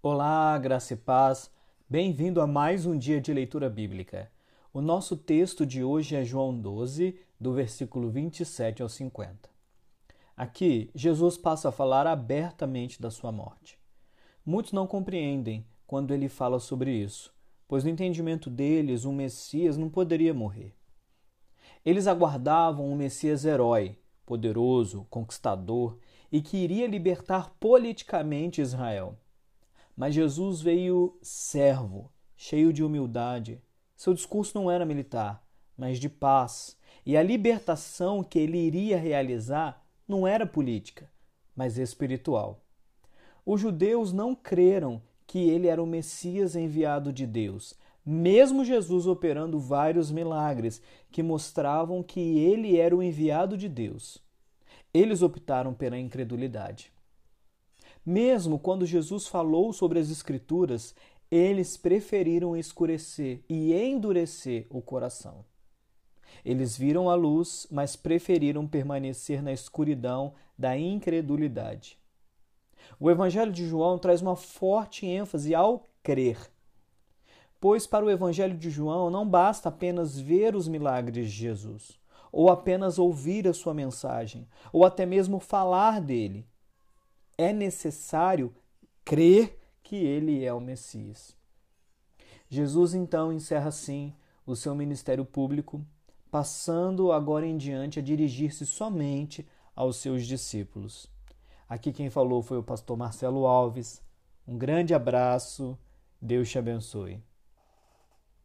Olá, graça e paz. Bem-vindo a mais um dia de leitura bíblica. O nosso texto de hoje é João 12, do versículo 27 ao 50. Aqui, Jesus passa a falar abertamente da sua morte. Muitos não compreendem quando ele fala sobre isso, pois no entendimento deles, um Messias não poderia morrer. Eles aguardavam um Messias herói, poderoso, conquistador e que iria libertar politicamente Israel. Mas Jesus veio servo, cheio de humildade. Seu discurso não era militar, mas de paz. E a libertação que ele iria realizar não era política, mas espiritual. Os judeus não creram que ele era o Messias enviado de Deus, mesmo Jesus operando vários milagres que mostravam que ele era o enviado de Deus. Eles optaram pela incredulidade. Mesmo quando Jesus falou sobre as Escrituras, eles preferiram escurecer e endurecer o coração. Eles viram a luz, mas preferiram permanecer na escuridão da incredulidade. O Evangelho de João traz uma forte ênfase ao crer. Pois para o Evangelho de João não basta apenas ver os milagres de Jesus, ou apenas ouvir a sua mensagem, ou até mesmo falar dele é necessário crer que ele é o Messias. Jesus então encerra assim o seu ministério público, passando agora em diante a dirigir-se somente aos seus discípulos. Aqui quem falou foi o pastor Marcelo Alves. Um grande abraço, Deus te abençoe.